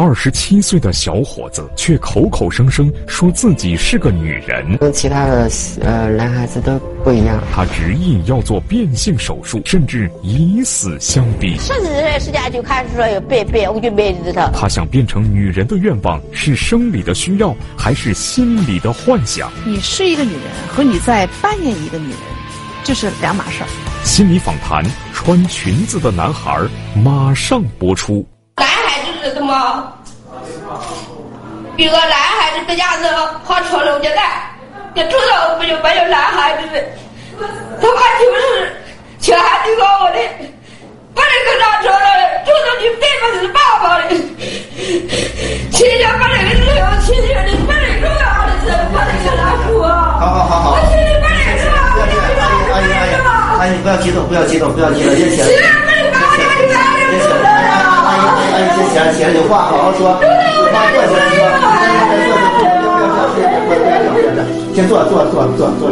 二十七岁的小伙子，却口口声声说自己是个女人。跟其他的呃男孩子都不一样。他执意要做变性手术，甚至以死相逼。十几岁时间就开始说要变变，我就没理他。他想变成女人的愿望是生理的需要，还是心理的幻想？你是一个女人，和你在扮演一个女人，这是两码事儿。心理访谈：穿裙子的男孩马上播出。男孩子是什么？比如男孩子这样子好穿楼的带，这住到不就没有男孩子的？他妈就是小孩子告我的，不能跟他说了，住到你对不是爸爸的。亲家不能是有亲戚的，不能重要的事，不能跟他说。好好好好。我亲戚阿姨不要激动，不要激动，不要激动，先起来。亲戚不。阿姨阿姨先起来，起来有话好好说，有话坐起来说。先坐坐坐坐坐。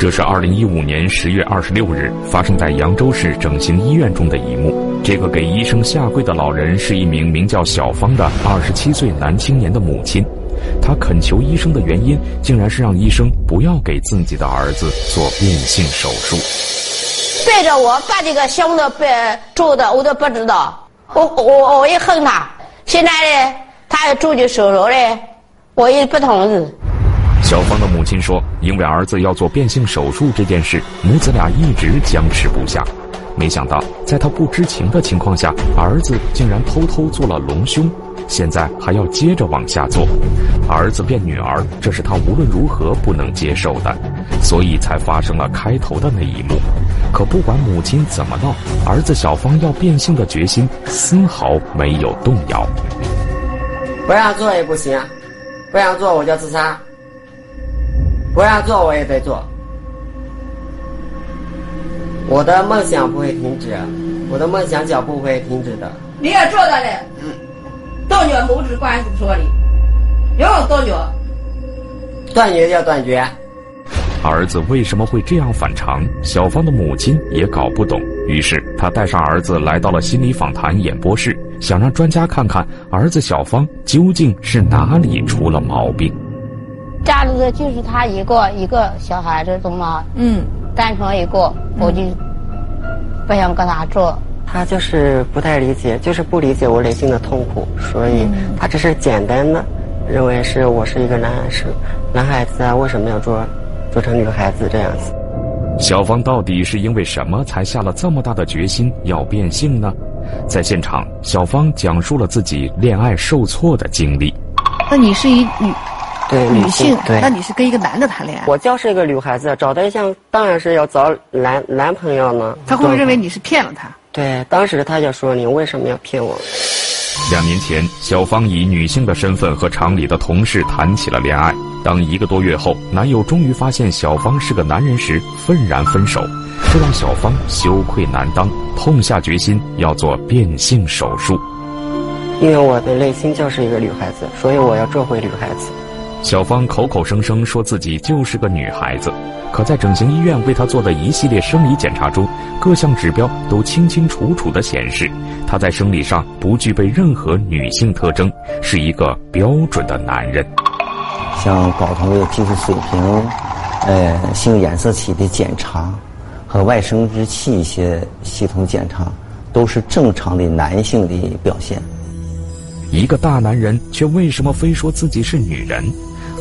这是二零一五年十月二十六日发生在扬州市整形医院中的一幕。这个给医生下跪的老人是一名名叫小芳的二十七岁男青年的母亲。他恳求医生的原因，竟然是让医生不要给自己的儿子做变性手术。背着我把这个胸的背做的，我都不知道。我我我也恨他。现在呢，他要做这手术呢，我也不同意。小芳的母亲说：“因为儿子要做变性手术这件事，母子俩一直僵持不下。没想到，在他不知情的情况下，儿子竟然偷偷做了隆胸，现在还要接着往下做。儿子变女儿，这是他无论如何不能接受的，所以才发生了开头的那一幕。可不管母亲怎么闹，儿子小芳要变性的决心丝毫没有动摇。不让做也不行，不让做我就自杀。”不让做我也得做，我的梦想不会停止，我的梦想脚步不会停止的。你也做的嘞，断绝母子关系说的，要断绝，断绝要断绝。儿子为什么会这样反常？小芳的母亲也搞不懂，于是她带上儿子来到了心理访谈演播室，想让专家看看儿子小芳究竟是哪里出了毛病。家里的就是他一个一个小孩子，懂吗？嗯，单纯一个，我就不想跟他做。他就是不太理解，就是不理解我内心的痛苦，所以他只是简单的认为是我是一个男孩子，男孩子啊，为什么要做做成女孩子这样子？小芳到底是因为什么才下了这么大的决心要变性呢？在现场，小芳讲述了自己恋爱受挫的经历。那你是一女？对女性，对，那你是跟一个男的谈恋爱？我就是一个女孩子，找对象当然是要找男男朋友呢。他会不会认为你是骗了他？对，当时他就说：“你为什么要骗我？”两年前，小芳以女性的身份和厂里的同事谈起了恋爱。当一个多月后，男友终于发现小芳是个男人时，愤然分手，这让小芳羞愧难当，痛下决心要做变性手术。因为我的内心就是一个女孩子，所以我要做回女孩子。小芳口口声声说自己就是个女孩子，可在整形医院为她做的一系列生理检查中，各项指标都清清楚楚地显示，她在生理上不具备任何女性特征，是一个标准的男人。像睾酮的激素水平、呃性染色体的检查和外生殖器一些系统检查，都是正常的男性的表现。一个大男人却为什么非说自己是女人？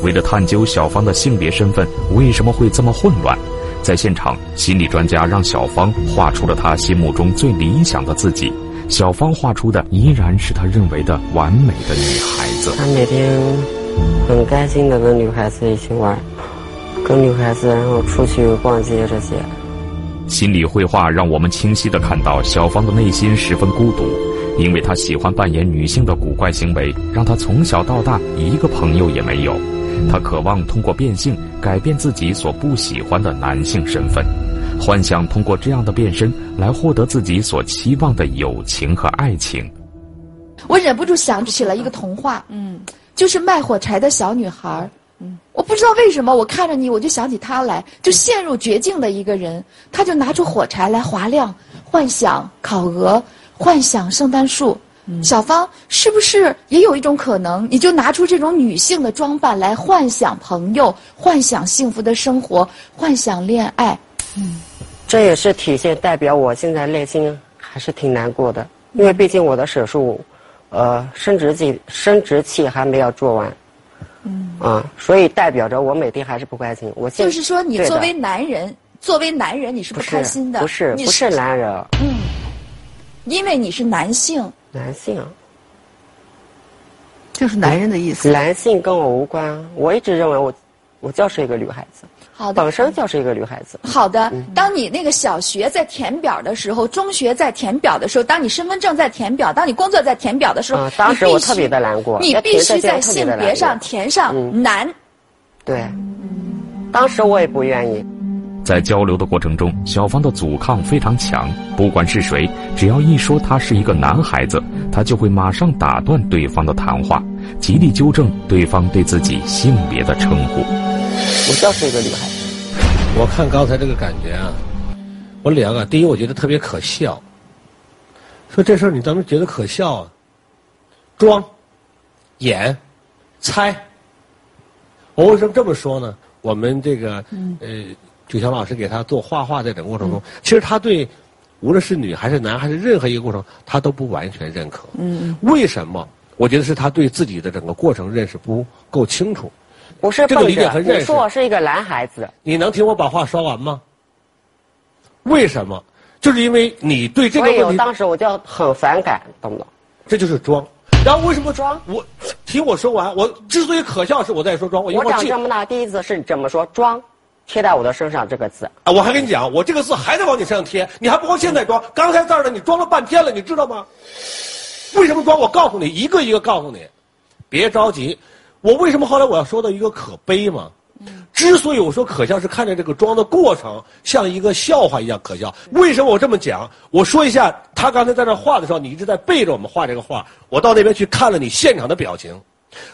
为了探究小芳的性别身份为什么会这么混乱，在现场，心理专家让小芳画出了她心目中最理想的自己。小芳画出的依然是她认为的完美的女孩子。她每天很开心的跟女孩子一起玩，跟女孩子然后出去逛街这些。心理绘画让我们清晰的看到小芳的内心十分孤独，因为她喜欢扮演女性的古怪行为，让她从小到大一个朋友也没有。她渴望通过变性改变自己所不喜欢的男性身份，幻想通过这样的变身来获得自己所期望的友情和爱情。我忍不住想起了一个童话，嗯，就是卖火柴的小女孩。嗯，我不知道为什么，我看着你，我就想起她来，就陷入绝境的一个人，他就拿出火柴来划亮，幻想烤鹅，幻想圣诞树，小芳是不是也有一种可能，你就拿出这种女性的装扮来幻想朋友、幻想幸福的生活、幻想恋爱？嗯。这也是体现代表我现在内心还是挺难过的，因为毕竟我的手术，呃，生殖器生殖器还没有做完，嗯，啊，所以代表着我每天还是不开心。我现就是说，你作为男人，作为男人你是不开心的，不是你不是男人，因为你是男性。男性，就是男人的意思。男性跟我无关。我一直认为我，我就是一个女孩子，好的，本身就是一个女孩子。好的，嗯当你那个小学在填表的时候，中学在填表的时候，当你身份证在填表，当你工作在填表的时候，啊当时你必须我特别的难过你必须在性别上填上嗯男。对，当时我也不愿意。在交流的过程中，小芳的阻抗非常强。不管是谁，只要一说他是一个男孩子，他就会马上打断对方的谈话，极力纠正对方对自己性别的称呼。我就是一个女孩子。我看刚才这个感觉啊，我两个，第一，我觉得特别可笑。说这事儿你怎么觉得可笑啊？装、演、猜。我为什么这么说呢？我们这个呃，九强老师给他做画画在整个过程中，其实他对无论是女还是男还是任何一个过程，他都不完全认可。嗯，为什么？我觉得是他对自己的整个过程认识不够清楚。不是这个理解和认识说我是一个男孩子，你能听我把话说完吗？为什么？就是因为你对这个问题，当时我就很反感，懂不懂？这就是装。然后为什么装？我听我说完。我之所以可笑，是我在说装。我长这么大第一次是这么说“装”，贴在我的身上这个字。啊，我还跟你讲，我这个字还得往你身上贴，你还不光现在装，刚才这儿呢，你装了半天了，你知道吗？为什么装？我告诉你，一个一个告诉你，别着急。我为什么后来我要说到一个可悲吗？之所以我说可笑，是看着这个装的过程像一个笑话一样可笑。为什么我这么讲？我说一下，他刚才在那画的时候，你一直在背着我们画这个画。我到那边去看了你现场的表情，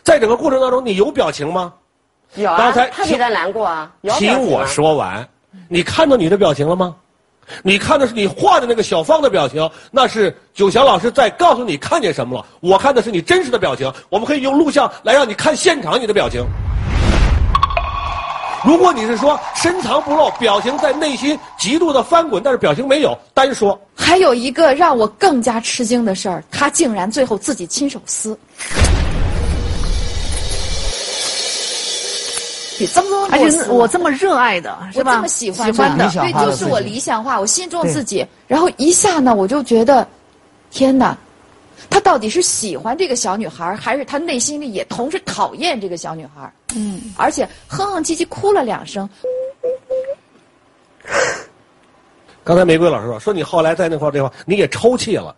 在整个过程当中，你有表情吗？有啊，刚才特别的难过啊。有听我说完，你看到你的表情了吗？你看的是你画的那个小芳的表情，那是九祥老师在告诉你看见什么了。我看的是你真实的表情，我们可以用录像来让你看现场你的表情。如果你是说深藏不露，表情在内心极度的翻滚，但是表情没有，单说，还有一个让我更加吃惊的事儿，他竟然最后自己亲手撕。比曾宗而且是我这么热爱的，是吧？我这么喜欢欢的的，对，就是我理想化，我心中自己。然后一下呢，我就觉得，天哪，他到底是喜欢这个小女孩，还是他内心里也同时讨厌这个小女孩？嗯，而且哼哼唧唧哭了两声。刚才玫瑰老师说，说你后来在那块儿这块你也抽泣了，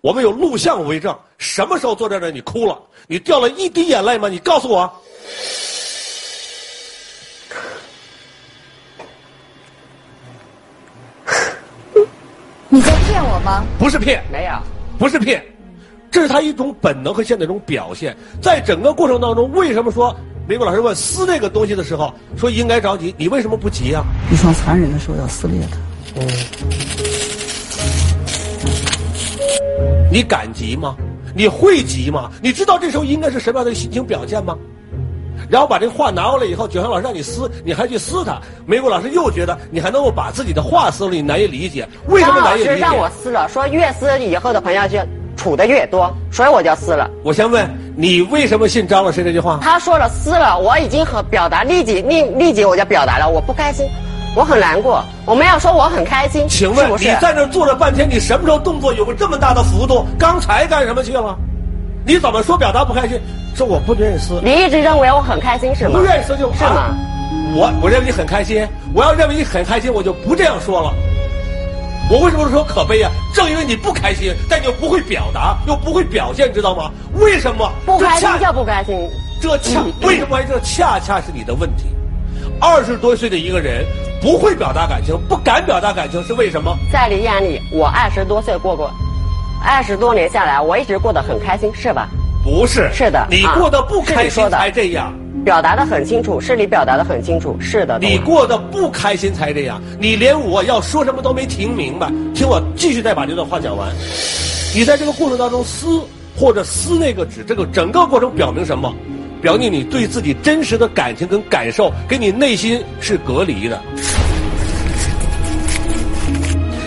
我们有录像为证。什么时候坐在这儿你哭了？你掉了一滴眼泪吗？你告诉我。你在骗我吗？不是骗，没有。不是骗，这是他一种本能和现在一种表现。在整个过程当中，为什么说美国老师问撕这个东西的时候说应该着急？你为什么不急啊？一双残忍的手要撕裂它。你敢急吗？你会急吗？你知道这时候应该是什么样的心情表现吗？然后把这个画拿过来以后，九祥老师让你撕，你还去撕它。玫瑰老师又觉得你还能够把自己的话撕了，你难以理解。为什么难以理解？师让我撕了，说越撕以后的朋友就处的越多，所以我就撕了。我先问你，为什么信张老师这句话？他说了撕了，我已经很表达，立即立立即我就表达了，我不开心，我很难过。我们要说我很开心，请问你在那儿坐了半天，你什么时候动作有个这么大的幅度？刚才干什么去了？你怎么说表达不开心？说我不愿意撕，你一直认为我很开心是吗？不愿意撕就是吗？啊我我认为你很开心，我要认为你很开心，我就不这样说了。我为什么说可悲啊？正因为你不开心，但你又不会表达，又不会表现，知道吗？为什么？不开心就不开心。这恰嗯为什么这恰恰是你的问题？二十多岁的一个人不会表达感情，不敢表达感情是为什么？在你眼里，我二十多岁过过，二十多年下来，我一直过得很开心，是吧？不是，是的啊你过得不开心才这样，表达的很清楚，是你表达的很清楚，是的。你过得不开心才这样，你连我要说什么都没听明白。听我继续再把这段话讲完。你在这个过程当中撕或者撕那个纸，这个整个过程表明什么？表明你对自己真实的感情跟感受跟你内心是隔离的。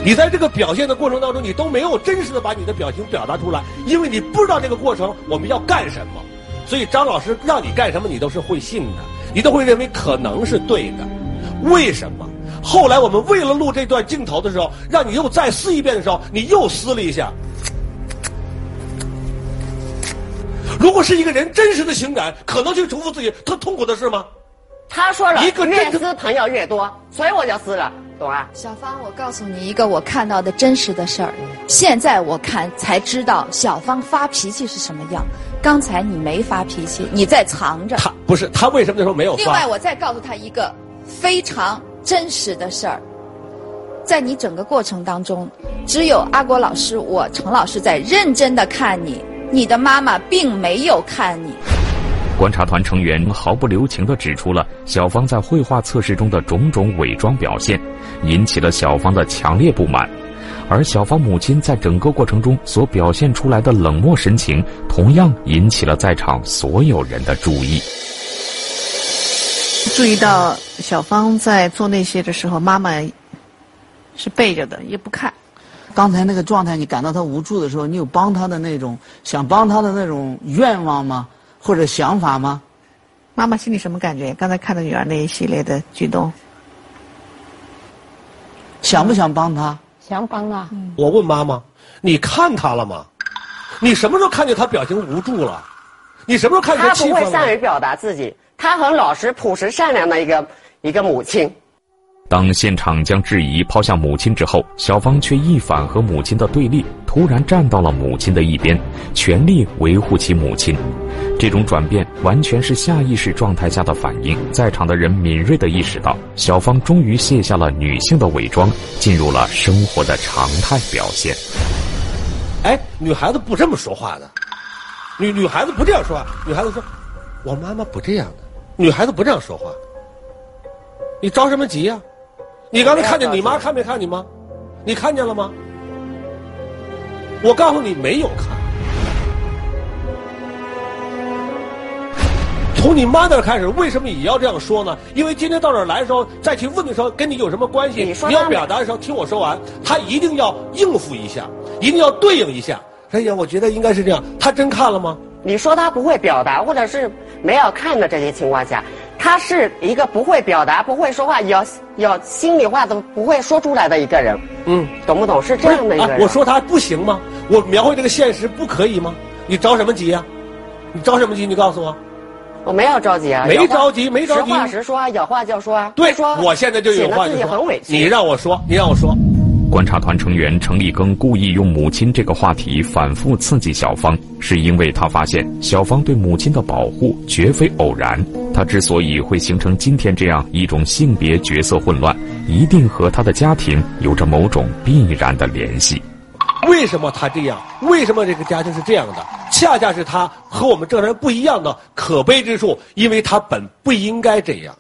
你在这个表现的过程当中，你都没有真实的把你的表情表达出来，因为你不知道这个过程我们要干什么，所以张老师让你干什么，你都是会信的，你都会认为可能是对的。为什么？后来我们为了录这段镜头的时候，让你又再撕一遍的时候，你又撕了一下。如果是一个人真实的情感，可能去重复自己他痛苦的事吗？他说了，一个越撕朋友越多，所以我就撕了，懂啊？小芳，我告诉你一个我看到的真实的事儿。现在我看才知道小芳发脾气是什么样。刚才你没发脾气，你在藏着。他不是他为什么那时候没有发？另外，我再告诉他一个非常真实的事儿，在你整个过程当中，只有阿国老师、我程老师在认真的看你，你的妈妈并没有看你。观察团成员毫不留情地指出了小芳在绘画测试中的种种伪装表现，引起了小芳的强烈不满。而小芳母亲在整个过程中所表现出来的冷漠神情，同样引起了在场所有人的注意。注意到小芳在做那些的时候，妈妈是背着的，也不看。刚才那个状态，你感到她无助的时候，你有帮她的那种想帮她的那种愿望吗？或者想法吗？妈妈心里什么感觉？刚才看到女儿那一系列的举动，想不想帮她？想帮啊。我问妈妈：“你看她了吗？你什么时候看见她表情无助了？你什么时候看见他气愤了不会善于表达自己，她很老实、朴实、善良的一个一个母亲。当现场将质疑抛向母亲之后，小芳却一反和母亲的对立，突然站到了母亲的一边，全力维护起母亲。这种转变完全是下意识状态下的反应。在场的人敏锐地意识到，小芳终于卸下了女性的伪装，进入了生活的常态表现。哎，女孩子不这么说话的，女女孩子不这样说话。女孩子说：“我妈妈不这样的。”女孩子不这样说话。你着什么急呀、你刚才看见你妈看没看你吗？你看见了吗？我告诉你，没有看。从你妈那儿开始，为什么也要这样说呢？因为今天到这儿来的时候，再去问的时候，跟你有什么关系？你要表达的时候，听我说完，他一定要应付一下，一定要对应一下。哎呀，我觉得应该是这样。他真看了吗？你说他不会表达，或者是没有看的这些情况下，他是一个不会表达、不会说话、有有心里话都不会说出来的一个人，嗯，懂不懂？是这样的一个啊人。我说他不行吗？我描绘这个现实不可以吗？你着什么急呀、你着什么急？你告诉我。我没有着急啊，没着急没着急实话实说啊，有话就说啊。对说，我现在就有话显得自己就说很委。屈。你让我说，你让我说。观察团成员程立庚故意用母亲这个话题反复刺激小芳，是因为他发现小芳对母亲的保护绝非偶然。她之所以会形成今天这样一种性别角色混乱，一定和他的家庭有着某种必然的联系。为什么他这样？为什么这个家庭是这样的？恰恰是他和我们正常人不一样的可悲之处，因为他本不应该这样。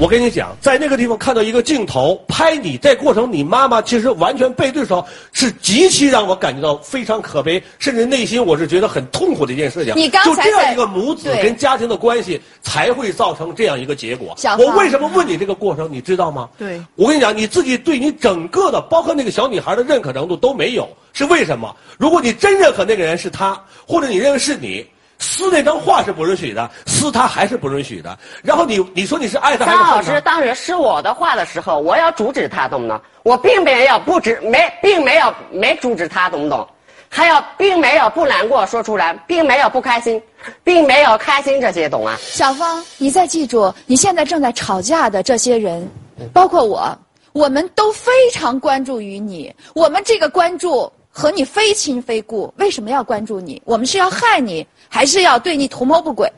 我跟你讲，在那个地方看到一个镜头拍你，在过程你妈妈其实完全背对的时候，是极其让我感觉到非常可悲，甚至内心我是觉得很痛苦的一件事情。你刚才在就这样一个母子跟家庭的关系，才会造成这样一个结果。我为什么问你这个过程，你知道吗？对我跟你讲，你自己对你整个的，包括那个小女孩的认可程度都没有，是为什么？如果你真认可那个人是他，或者你认为是你，撕那张画是不允许的，撕他还是不允许的。然后你你说你是爱他还是张老师？当时撕我的画的时候，我要阻止他，懂不懂？我并没有不止没，并没有没阻止他，懂不懂？还有，并没有不难过说出来，并没有不开心，并没有开心这些，懂啊？小芳，你再记住，你现在正在吵架的这些人，包括我，我们都非常关注于你。我们这个关注和你非亲非故，为什么要关注你？我们是要害你，还是要对你图谋不轨？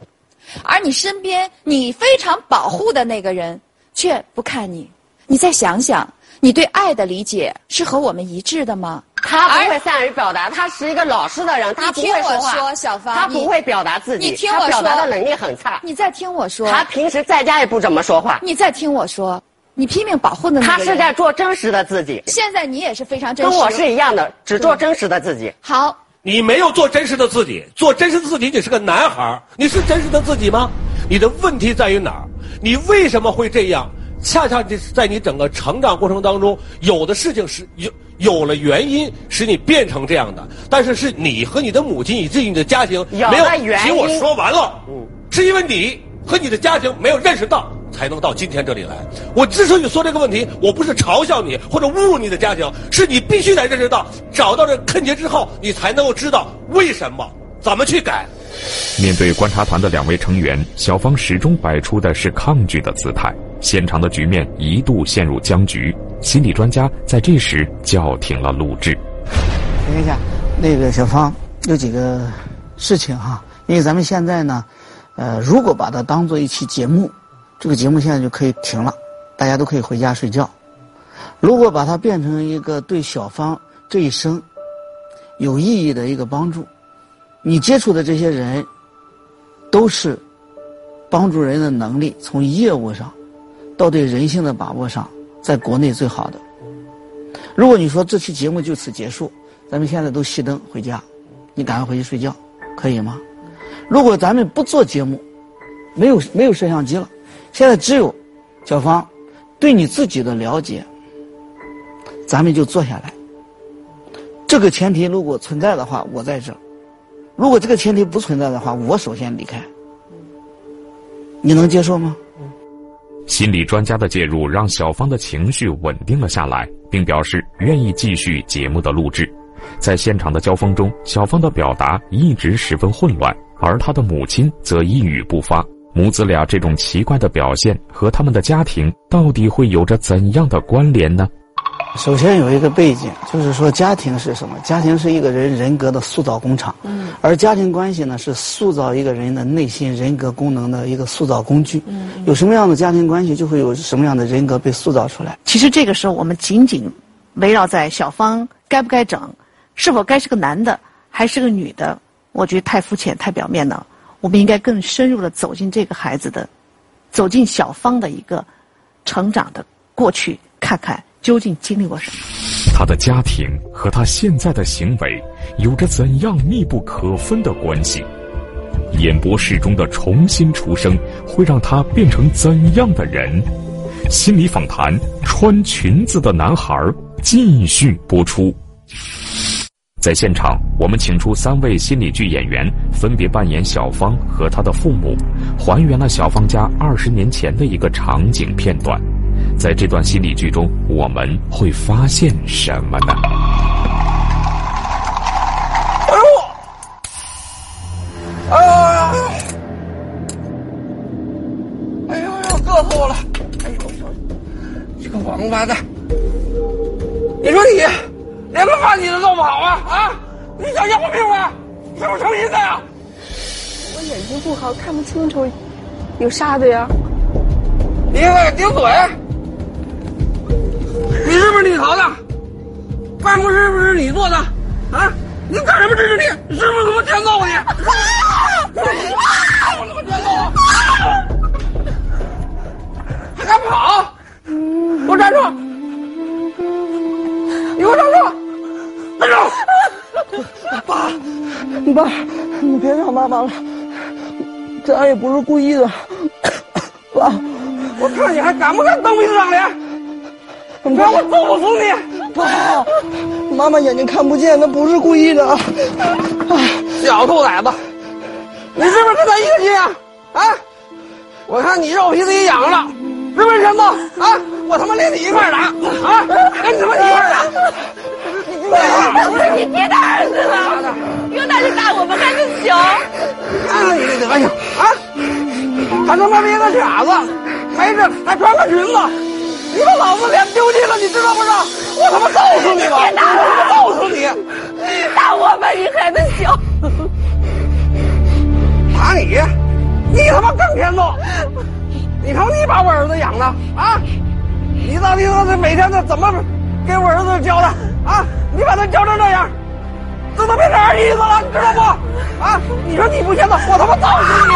而你身边你非常保护的那个人，却不看你。你再想想，你对爱的理解是和我们一致的吗？他不会善于表达，他是一个老实的人，他不听我会话。说小芳他不会表达自己，你听我他表达说的能力很差。你再听我说，他平时在家也不怎么说话。你再听我说，你拼命保护的那个人。他是在做真实的自己。现在你也是非常真实。跟我是一样的，只做真实的自己。好。你没有做真实的自己，做真实的自己，你是个男孩你是真实的自己吗？你的问题在于哪儿？你为什么会这样？恰恰就是在你整个成长过程当中，有的事情是有有了原因，使你变成这样的。但是是你和你的母亲以至于你的家庭没有听我说完了，嗯，是因为你和你的家庭没有认识到。才能到今天这里来。我之所以说这个问题，我不是嘲笑你或者侮辱你的家庭，是你必须得认识到，找到这坑结之后，你才能够知道为什么，怎么去改。面对观察团的两位成员，小芳始终摆出的是抗拒的姿态，现场的局面一度陷入僵局。心理专家在这时叫停了录制。等一下，那个小芳有几个事情哈，因为咱们现在呢，呃，如果把它当做一期节目。这个节目现在就可以停了，大家都可以回家睡觉。如果把它变成一个对小芳这一生有意义的一个帮助，你接触的这些人都是帮助人的能力，从业务上到对人性的把握上，在国内最好的。如果你说这期节目就此结束，咱们现在都熄灯回家，你赶快回去睡觉，可以吗？如果咱们不做节目，没有没有摄像机了。现在只有小芳对你自己的了解，咱们就坐下来。这个前提如果存在的话，我在这；如果这个前提不存在的话，我首先离开。你能接受吗？心理专家的介入让小芳的情绪稳定了下来，并表示愿意继续节目的录制。在现场的交锋中，小芳的表达一直十分混乱，而她的母亲则一语不发。母子俩这种奇怪的表现和他们的家庭到底会有着怎样的关联呢？首先有一个背景，就是说家庭是什么？家庭是一个人人格的塑造工厂，嗯，而家庭关系呢是塑造一个人的内心人格功能的一个塑造工具。嗯，有什么样的家庭关系，就会有什么样的人格被塑造出来。其实这个时候，我们仅仅围绕在小芳该不该整，是否该是个男的还是个女的，我觉得太肤浅、太表面了。我们应该更深入的走进这个孩子的，走进小芳的一个成长的过去，看看究竟经历过什么。他的家庭和他现在的行为有着怎样密不可分的关系？演播室中的重新出生会让他变成怎样的人？心理访谈：穿裙子的男孩继续播出。在现场，我们请出三位心理剧演员，分别扮演小芳和她的父母，还原了小芳家二十年前的一个场景片段。在这段心理剧中，我们会发现什么呢？好，看不清楚，有沙子呀。你个顶嘴！你是不是你逃的？办公室是不是你做的？啊！你干什么这是你？是不是他妈天揍你？啊！我他妈天揍！还敢跑？给我站住！你给我站住！站住！爸，爸，你别找妈妈了，咱也不是故意的。爸，我看你还敢不敢蹬鼻子上脸？不然我揍死你！爸，妈妈眼睛看不见，那不是故意的啊。小兔崽子，你是不是跟他一个心啊？啊！我看你肉皮子也痒了，是不是陈子？啊！我他妈连你一块打啊！跟你他妈一块打！不是你爹的儿子了，用他去打我们还是小？看看你这德行啊！还他妈一个傻子，没事还穿个裙子，你把老子脸丢尽了，你知道不知道？我他妈揍死你了！别打我！揍死你！打我们你孩子小。打你？你他妈更天纵！你瞅你把我儿子养的啊！你到底是每天都怎么给我儿子教的？教成这样，这都变成二姨子了，你知道不？啊！你说你不行了，我他妈揍死你！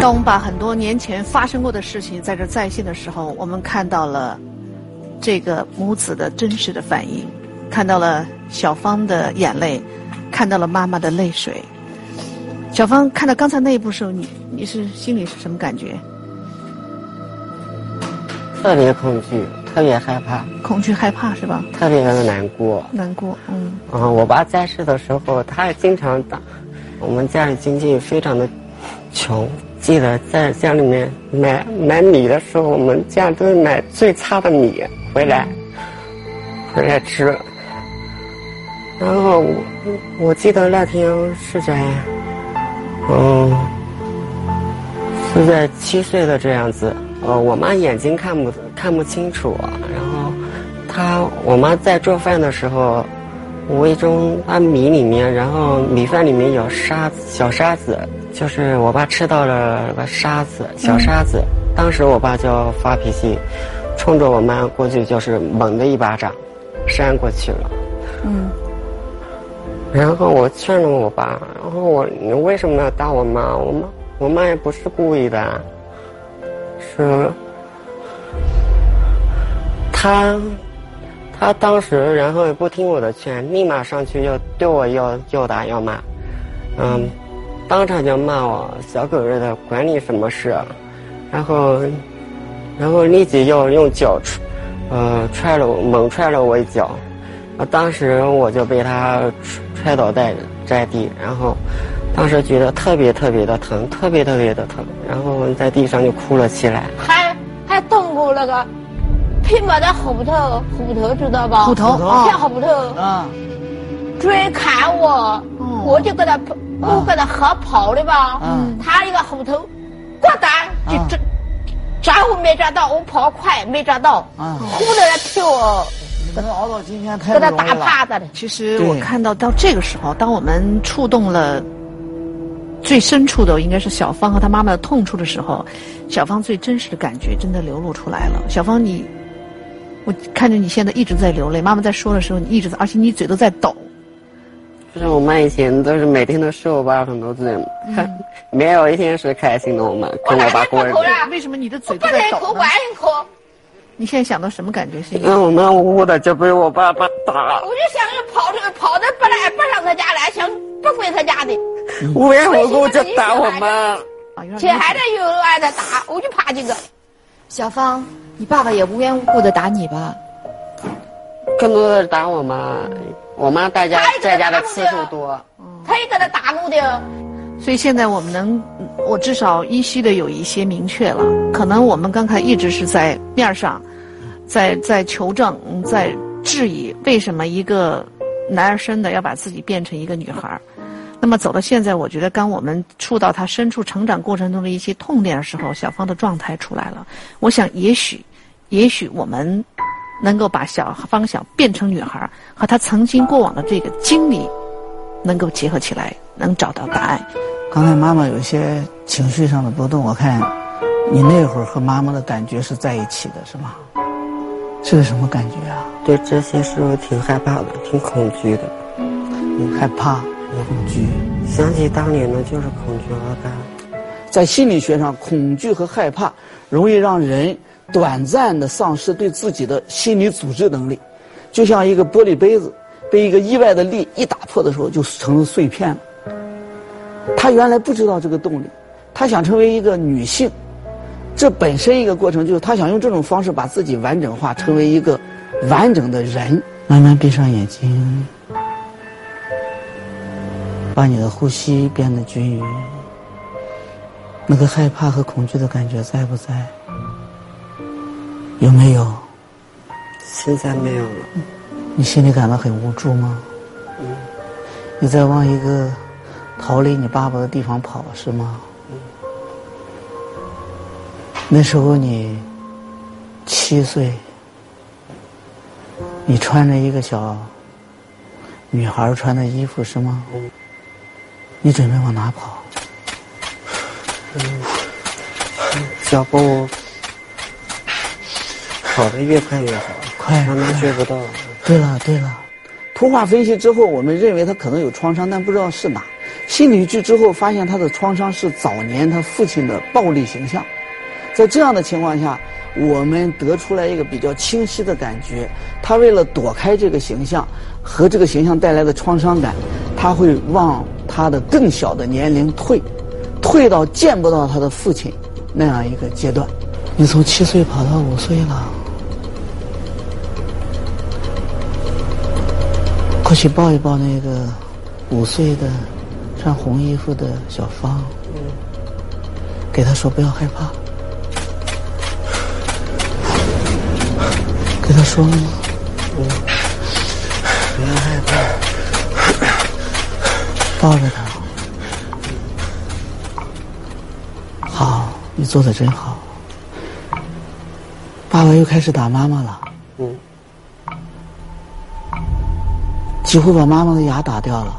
当我们把很多年前发生过的事情在这再现的时候，我们看到了这个母子的真实的反应，看到了。小芳的眼泪，看到了妈妈的泪水。小芳看到刚才那一步时候，你你是心里是什么感觉？特别恐惧，特别害怕，恐惧害怕是吧？特别的难过。难过，嗯。啊，我爸在世的时候，他也经常打。我们家里经济非常的穷，记得在家里面买买米的时候，我们家都是买最差的米回来回来吃。然后我我记得那天是在，嗯，是在七岁的这样子。呃，我妈眼睛看不看不清楚，然后她我妈在做饭的时候，无意中把米里面，然后米饭里面有沙子，小沙子，就是我爸吃到了个沙子，小沙子。当时我爸就发脾气，冲着我妈过去就是猛的一巴掌，扇过去了。嗯。然后我劝了我爸，然后我你为什么要打我妈？我妈我妈也不是故意的。是，他，他当时然后也不听我的劝，立马上去要对我又又打又骂，嗯，当场就骂我小狗日的，管你什么事，然后，然后立即又用脚踹，呃，踹了我，猛踹了我一脚，啊，当时我就被他踹踹倒在在地，然后。当时觉得特别特别的疼，特别特别的疼，然后在地上就哭了起来。还还动过那个，皮毛的虎头，虎头知道吧？虎头，偏后头。啊。追砍我，我就跟他，我跟他合跑的吧。嗯。他一个虎头，咣当就扎，扎我没抓到，我跑快没抓到。啊。呼的来跳。能熬到今天太不容易了。给他打趴子的。其实我看到到这个时候，当我们触动了。最深处的应该是小芳和她妈妈的痛处的时候，小芳最真实的感觉真的流露出来了。小芳，你，我看着你现在一直在流泪，妈妈在说的时候你一直在，而且你嘴都在抖。就是我妈以前都是每天都说我爸很多字，没有一天是开心的。我们跟我爸过日子。为什么你的嘴都在抖呢？你现在想到什么感觉？是？嗯，我妈呜呜的就被我爸爸打。我就想着跑着跑着不来不上他家来，想不回他家的。无缘无故就打我妈，且还在又挨着打，我就怕这个。小芳，你爸爸也无缘无故的打你吧？更多的打我妈，我妈在家在家的次数多。他也搁那打我的。所以现在我们能，我至少依稀的有一些明确了。可能我们刚才一直是在面上，在在求证，在质疑为什么一个男儿身的要把自己变成一个女孩儿。那么走到现在，我觉得当我们触到他深处成长过程中的一些痛点的时候，小芳的状态出来了。我想，也许，也许我们能够把小芳想变成女孩和她曾经过往的这个经历能够结合起来，能找到答案。刚才妈妈有一些情绪上的波动，我看你那会儿和妈妈的感觉是在一起的，是吗？是什么感觉啊？对这些事我挺害怕的，挺恐惧的，害怕。恐惧，想起当年的，就是恐惧和害怕。在心理学上，恐惧和害怕容易让人短暂的丧失对自己的心理组织能力，就像一个玻璃杯子被一个意外的力一打破的时候，就成了碎片了。他原来不知道这个动力，他想成为一个女性，这本身一个过程就是他想用这种方式把自己完整化，成为一个完整的人。慢慢闭上眼睛。把你的呼吸变得均匀，那个害怕和恐惧的感觉在不在？有没有？现在没有了。你心里感到很无助吗？嗯。你在往一个逃离你爸爸的地方跑，是吗？嗯。那时候你七岁，你穿着一个小女孩穿的衣服，是吗？嗯。你准备往哪跑？嗯，脚步跑得越快越好，快，慢慢追不到。对了对了，图画分析之后，我们认为他可能有创伤，但不知道是哪。心理剧之后发现他的创伤是早年他父亲的暴力形象，在这样的情况下，我们得出来一个比较清晰的感觉：他为了躲开这个形象和这个形象带来的创伤感，他会往他的更小的年龄退，退到见不到他的父亲那样一个阶段。你从七岁跑到五岁了，过去抱一抱那个五岁的穿红衣服的小芳，给他说不要害怕，给他说了吗？不要害怕，抱着他。好，你做的真好。爸爸又开始打妈妈了，嗯，几乎把妈妈的牙打掉了，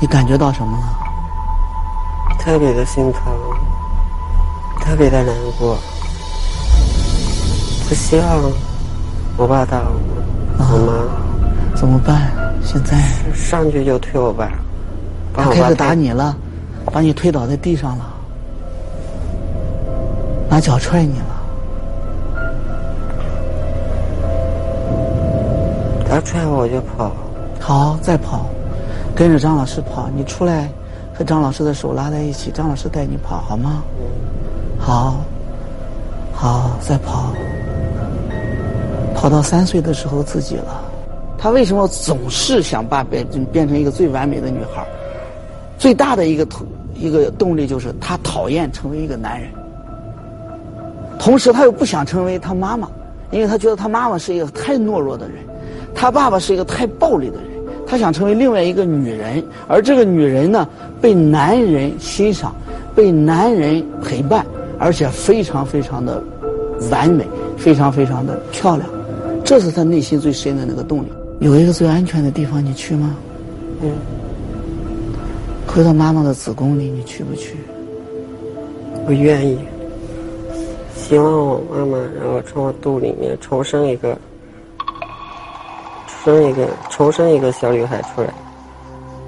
你感觉到什么了？特别的心疼，特别的难过，不希望我爸打我，好吗？怎么办？现在上去就推我爸，他开始打你了，把你推倒在地上了。拿脚踹你了，他踹我就跑，好，再跑，跟着张老师跑。你出来，和张老师的手拉在一起，张老师带你跑，好吗？好，好，再跑，活到三岁的时候自己了。他为什么总是想把变变成一个最完美的女孩？最大的一个动一个动力就是他讨厌成为一个男人。同时，他又不想成为他妈妈，因为他觉得他妈妈是一个太懦弱的人，他爸爸是一个太暴力的人。他想成为另外一个女人，而这个女人呢，被男人欣赏，被男人陪伴，而且非常非常的完美，非常非常的漂亮。这是他内心最深的那个动力。有一个最安全的地方，你去吗？嗯。回到妈妈的子宫里，你去不去？我愿意。希望我妈妈，然后从我肚里面重生一个，生一个，重生一个小女孩出来。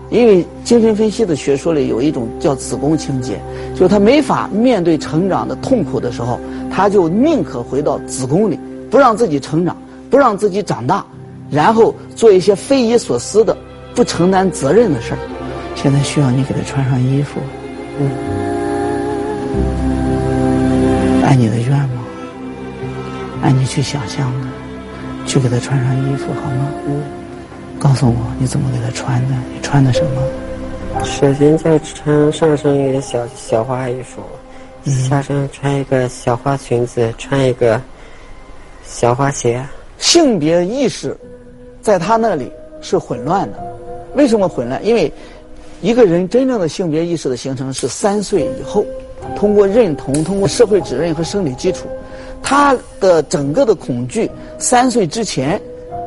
因为精神分析的学说里有一种叫子宫情结，就是他没法面对成长的痛苦的时候，他就宁可回到子宫里，不让自己成长，不让自己长大，然后做一些匪夷所思的、不承担责任的事儿。现在需要你给他穿上衣服。嗯。按你的愿望，按你去想象的，去给他穿上衣服，好吗？嗯。告诉我你怎么给他穿的？你穿的什么？首先就穿上身一个小小花衣服，下身穿一个小花裙子，穿一个小花鞋。性别意识在他那里是混乱的，为什么混乱？因为一个人真正的性别意识的形成是三岁以后。通过认同，通过社会指认和生理基础，他的整个的恐惧三岁之前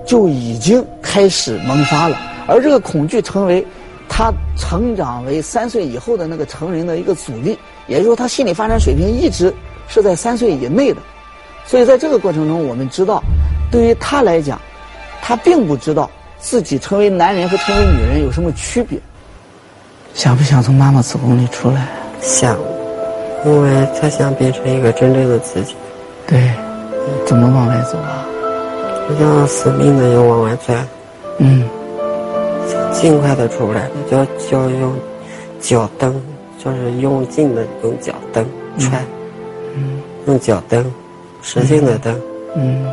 就已经开始萌发了，而这个恐惧成为他成长为三岁以后的那个成人的一个阻力，也就是说，他心理发展水平一直是在三岁以内的。所以在这个过程中，我们知道，对于他来讲，他并不知道自己成为男人和成为女人有什么区别。想不想从妈妈子宫里出来？想。因为他想变成一个真正的自己，对，怎么往外走啊？要死命的要往外钻，嗯，尽快的出来，就要就要用脚蹬，就是用劲的用脚蹬踹，嗯，用脚蹬，使劲的蹬，嗯，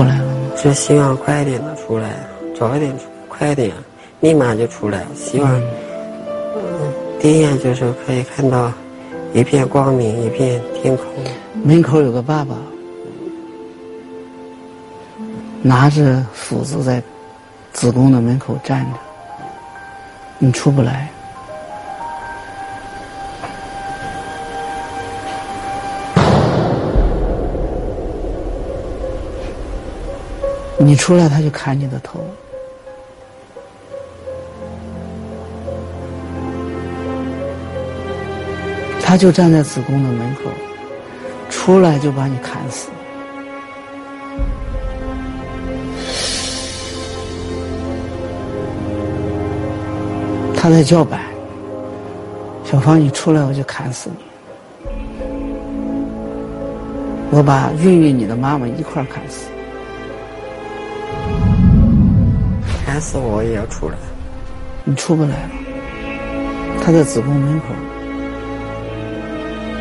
出来了吗？就希望快一点的出来，早一点出，快一点，立马就出来，希望。第一眼就是可以看到一片光明，一片天空。门口有个爸爸，拿着斧子在子宫的门口站着。你出不来，你出来他就砍你的头。他就站在子宫的门口，出来就把你砍死。他在叫板，小芳，你出来我就砍死你。我把孕育你的妈妈一块砍死。砍死我也要出来。你出不来了。他在子宫门口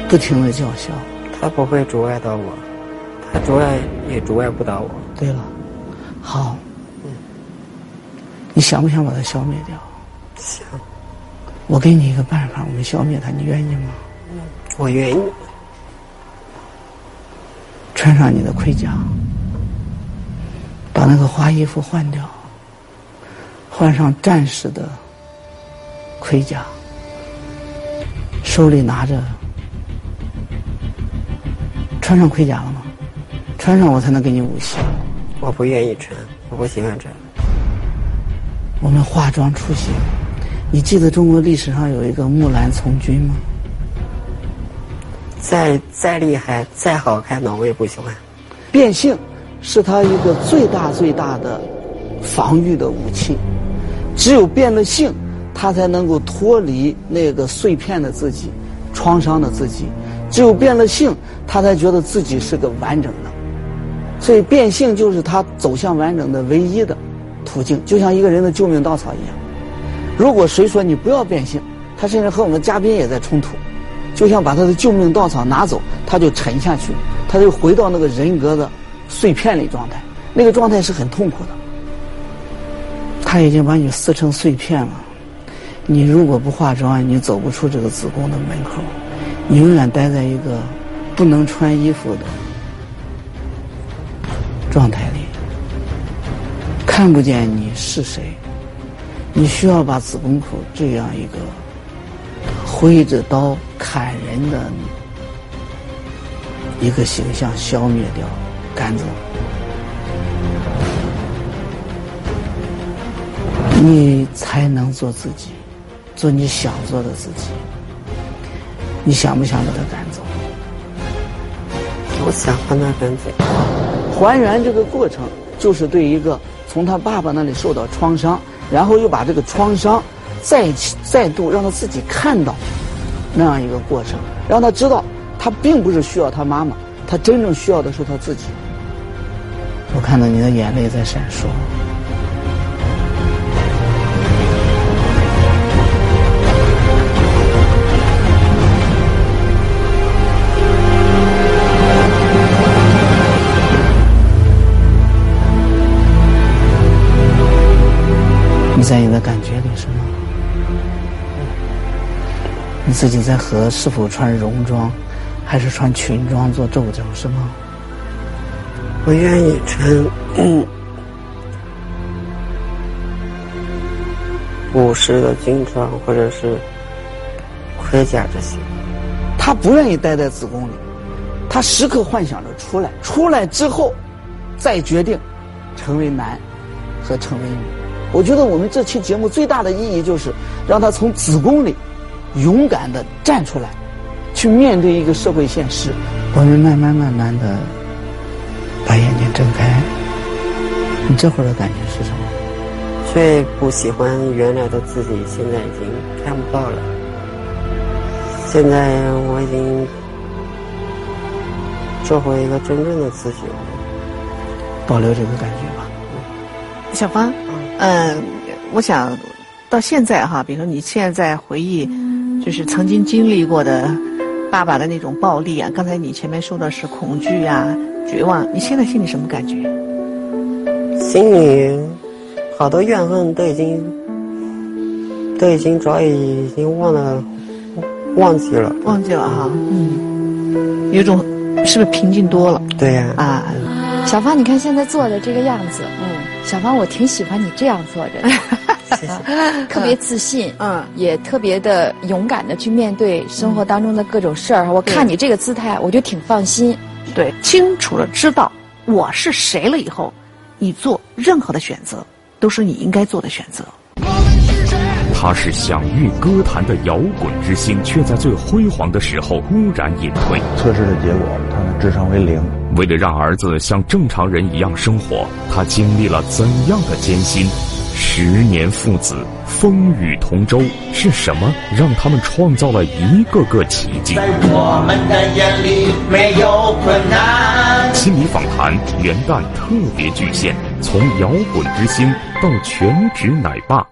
不停的叫嚣。他不会阻碍到我，他阻碍也阻碍不到我。对了，好，嗯，你想不想把它消灭掉？想。我给你一个办法，我们消灭它，你愿意吗？嗯，我愿意。穿上你的盔甲，把那个花衣服换掉，换上战士的盔甲，手里拿着。穿上盔甲了吗？穿上我才能给你武器。我不愿意穿，我不喜欢穿。我们化妆出行。你记得中国历史上有一个木兰从军吗？再再厉害、再好看的，我也不喜欢。变性是他一个最大最大的防御的武器。只有变了性，他才能够脱离那个碎片的自己、创伤的自己。只有变了性。他才觉得自己是个完整的，所以变性就是他走向完整的唯一的途径，就像一个人的救命稻草一样。如果谁说你不要变性，他甚至和我们嘉宾也在冲突，就像把他的救命稻草拿走，他就沉下去，他就回到那个人格的碎片里状态，那个状态是很痛苦的。他已经把你撕成碎片了，你如果不化妆，你走不出这个子宫的门口，你永远待在一个。不能穿衣服的状态里，看不见你是谁，你需要把子宫口这样一个挥着刀砍人的一个形象消灭掉、赶走，你才能做自己，做你想做的自己。你想不想把他赶走？我想把他赶走。还原这个过程，就是对一个从他爸爸那里受到创伤，然后又把这个创伤再再度让他自己看到那样一个过程，让他知道他并不是需要他妈妈，他真正需要的是他自己。我看到你的眼泪在闪烁。在你的感觉里是吗？你自己在和是否穿戎装，还是穿裙装做斗争是吗？我愿意穿武士的军装，或者是盔甲这些。他不愿意待在子宫里，他时刻幻想着出来，出来之后再决定成为男和成为女。我觉得我们这期节目最大的意义就是让他从子宫里勇敢的站出来，去面对一个社会现实。我们慢慢慢慢的把眼睛睁开，你这会儿的感觉是什么？最不喜欢原来的自己，现在已经看不到了。现在我已经做回一个真正的自己了。保留这个感觉吧，小芳。嗯，我想到现在哈，比如说你现在回忆，就是曾经经历过的爸爸的那种暴力啊。刚才你前面说的是恐惧啊、绝望，你现在心里什么感觉？心里好多怨恨都已经都已经早已已经忘了忘记了，忘记了哈。嗯，有种是不是平静多了？对呀。啊，小芳，你看现在做的这个样子，嗯。小芳，我挺喜欢你这样做的，特别自信，嗯，也特别的勇敢的去面对生活当中的各种事儿。我看你这个姿态，我就挺放心。对，清楚了知道我是谁了以后，你做任何的选择都是你应该做的选择。他是享誉歌坛的摇滚之星，却在最辉煌的时候忽然隐退。测试的结果，他的智商为零。为了让儿子像正常人一样生活，他经历了怎样的艰辛？十年父子，风雨同舟，是什么让他们创造了一个个奇迹？在我们的眼里没有困难。心理访谈元旦特别巨献，从摇滚之星到全职奶爸。